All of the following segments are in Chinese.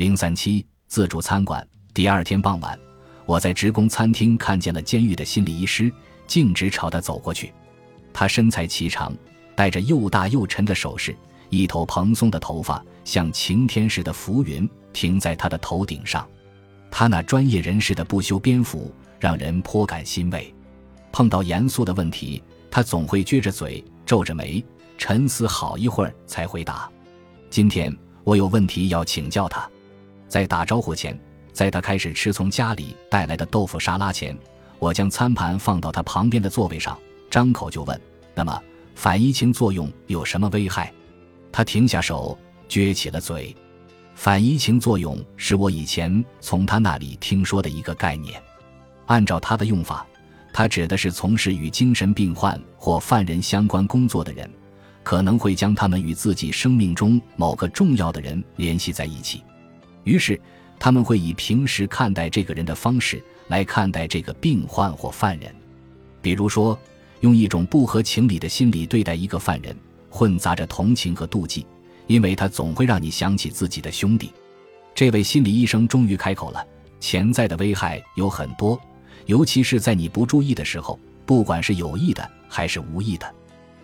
零三七自助餐馆。第二天傍晚，我在职工餐厅看见了监狱的心理医师，径直朝他走过去。他身材颀长，戴着又大又沉的首饰，一头蓬松的头发像晴天似的浮云停在他的头顶上。他那专业人士的不修边幅让人颇感欣慰。碰到严肃的问题，他总会撅着嘴、皱着眉，沉思好一会儿才回答。今天我有问题要请教他。在打招呼前，在他开始吃从家里带来的豆腐沙拉前，我将餐盘放到他旁边的座位上，张口就问：“那么，反移情作用有什么危害？”他停下手，撅起了嘴。反移情作用是我以前从他那里听说的一个概念。按照他的用法。他指的是从事与精神病患或犯人相关工作的人，可能会将他们与自己生命中某个重要的人联系在一起，于是他们会以平时看待这个人的方式来看待这个病患或犯人，比如说用一种不合情理的心理对待一个犯人，混杂着同情和妒忌，因为他总会让你想起自己的兄弟。这位心理医生终于开口了：潜在的危害有很多。尤其是在你不注意的时候，不管是有意的还是无意的，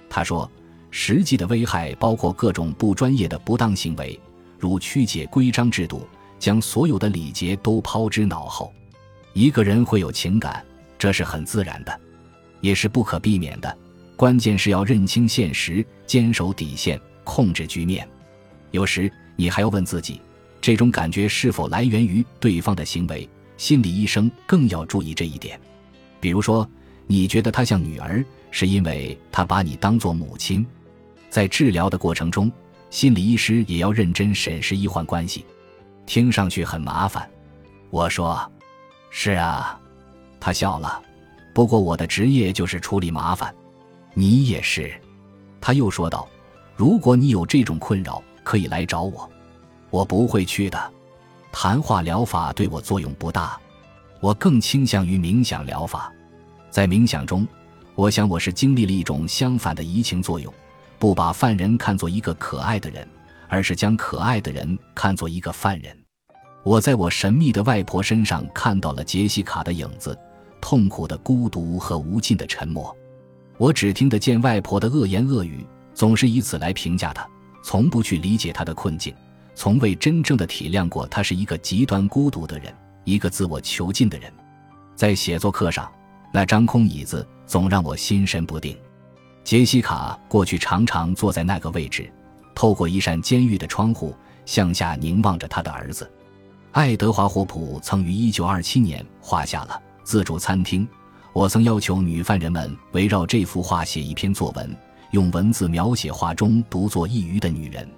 他说，实际的危害包括各种不专业的不当行为，如曲解规章制度，将所有的礼节都抛之脑后。一个人会有情感，这是很自然的，也是不可避免的。关键是要认清现实，坚守底线，控制局面。有时你还要问自己，这种感觉是否来源于对方的行为。心理医生更要注意这一点，比如说，你觉得她像女儿，是因为她把你当做母亲。在治疗的过程中，心理医师也要认真审视医患关系。听上去很麻烦，我说：“是啊。”他笑了。不过我的职业就是处理麻烦，你也是。他又说道：“如果你有这种困扰，可以来找我，我不会去的。”谈话疗法对我作用不大，我更倾向于冥想疗法。在冥想中，我想我是经历了一种相反的移情作用，不把犯人看作一个可爱的人，而是将可爱的人看作一个犯人。我在我神秘的外婆身上看到了杰西卡的影子，痛苦的孤独和无尽的沉默。我只听得见外婆的恶言恶语，总是以此来评价她，从不去理解她的困境。从未真正的体谅过，她是一个极端孤独的人，一个自我囚禁的人。在写作课上，那张空椅子总让我心神不定。杰西卡过去常常坐在那个位置，透过一扇监狱的窗户向下凝望着他的儿子。爱德华·霍普曾于1927年画下了自助餐厅。我曾要求女犯人们围绕这幅画写一篇作文，用文字描写画中独坐一隅的女人。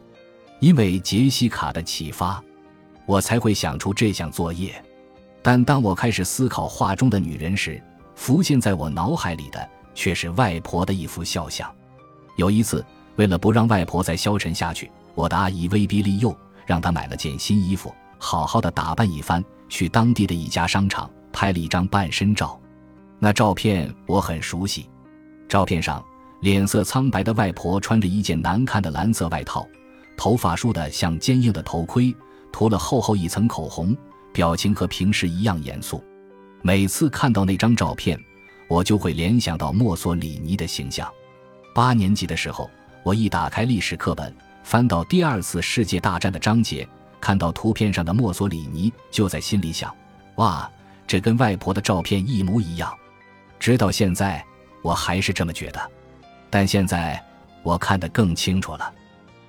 因为杰西卡的启发，我才会想出这项作业。但当我开始思考画中的女人时，浮现在我脑海里的却是外婆的一幅肖像。有一次，为了不让外婆再消沉下去，我的阿姨威逼利诱，让她买了件新衣服，好好的打扮一番，去当地的一家商场拍了一张半身照。那照片我很熟悉，照片上脸色苍白的外婆穿着一件难看的蓝色外套。头发梳得像坚硬的头盔，涂了厚厚一层口红，表情和平时一样严肃。每次看到那张照片，我就会联想到墨索里尼的形象。八年级的时候，我一打开历史课本，翻到第二次世界大战的章节，看到图片上的墨索里尼，就在心里想：哇，这跟外婆的照片一模一样。直到现在，我还是这么觉得。但现在，我看得更清楚了。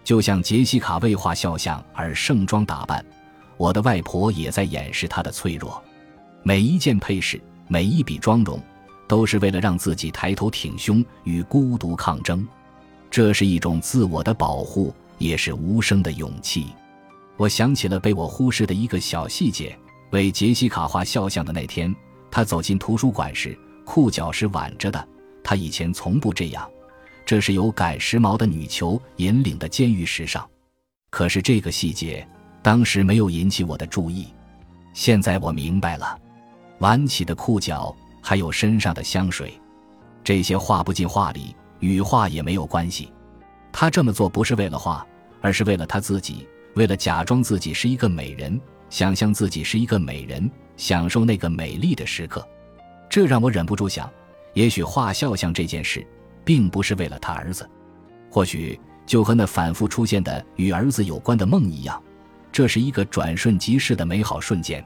就像杰西卡为画肖像而盛装打扮，我的外婆也在掩饰她的脆弱。每一件配饰，每一笔妆容，都是为了让自己抬头挺胸，与孤独抗争。这是一种自我的保护，也是无声的勇气。我想起了被我忽视的一个小细节：为杰西卡画肖像的那天，她走进图书馆时，裤脚是挽着的。她以前从不这样。这是由赶时髦的女囚引领的监狱时尚，可是这个细节当时没有引起我的注意。现在我明白了，挽起的裤脚，还有身上的香水，这些画不进画里，与画也没有关系。他这么做不是为了画，而是为了他自己，为了假装自己是一个美人，想象自己是一个美人，享受那个美丽的时刻。这让我忍不住想，也许画肖像这件事，并不是为了他儿子，或许就和那反复出现的与儿子有关的梦一样，这是一个转瞬即逝的美好瞬间。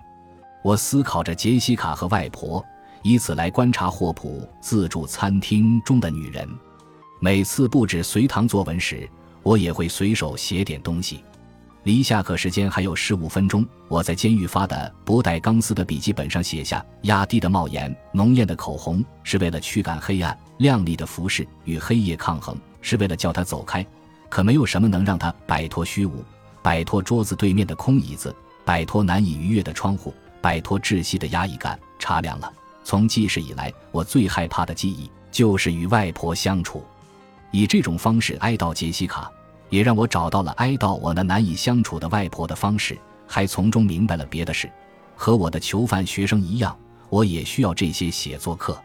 我思考着杰西卡和外婆，以此来观察霍普自助餐厅中的女人。每次布置随堂作文时，我也会随手写点东西。离下课时间还有十五分钟，我在监狱发的不带钢丝的笔记本上写下：压低的帽檐，浓艳的口红，是为了驱赶黑暗；亮丽的服饰与黑夜抗衡，是为了叫他走开。可没有什么能让他摆脱虚无，摆脱桌子对面的空椅子，摆脱难以逾越的窗户，摆脱窒息的压抑感。茶凉了。从记事以来，我最害怕的记忆就是与外婆相处，以这种方式哀悼杰西卡。也让我找到了哀悼我那难以相处的外婆的方式，还从中明白了别的事。和我的囚犯学生一样，我也需要这些写作课。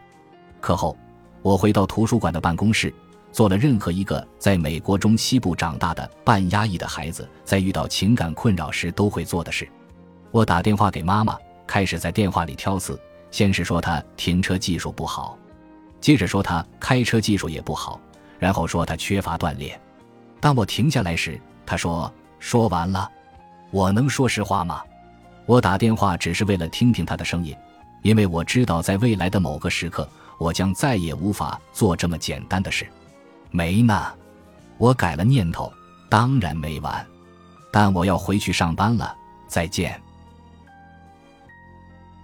课后，我回到图书馆的办公室，做了任何一个在美国中西部长大的半压抑的孩子在遇到情感困扰时都会做的事。我打电话给妈妈，开始在电话里挑刺，先是说他停车技术不好，接着说他开车技术也不好，然后说他缺乏锻炼。当我停下来时，他说：“说完了，我能说实话吗？我打电话只是为了听听他的声音，因为我知道在未来的某个时刻，我将再也无法做这么简单的事。没呢，我改了念头，当然没完，但我要回去上班了。再见。”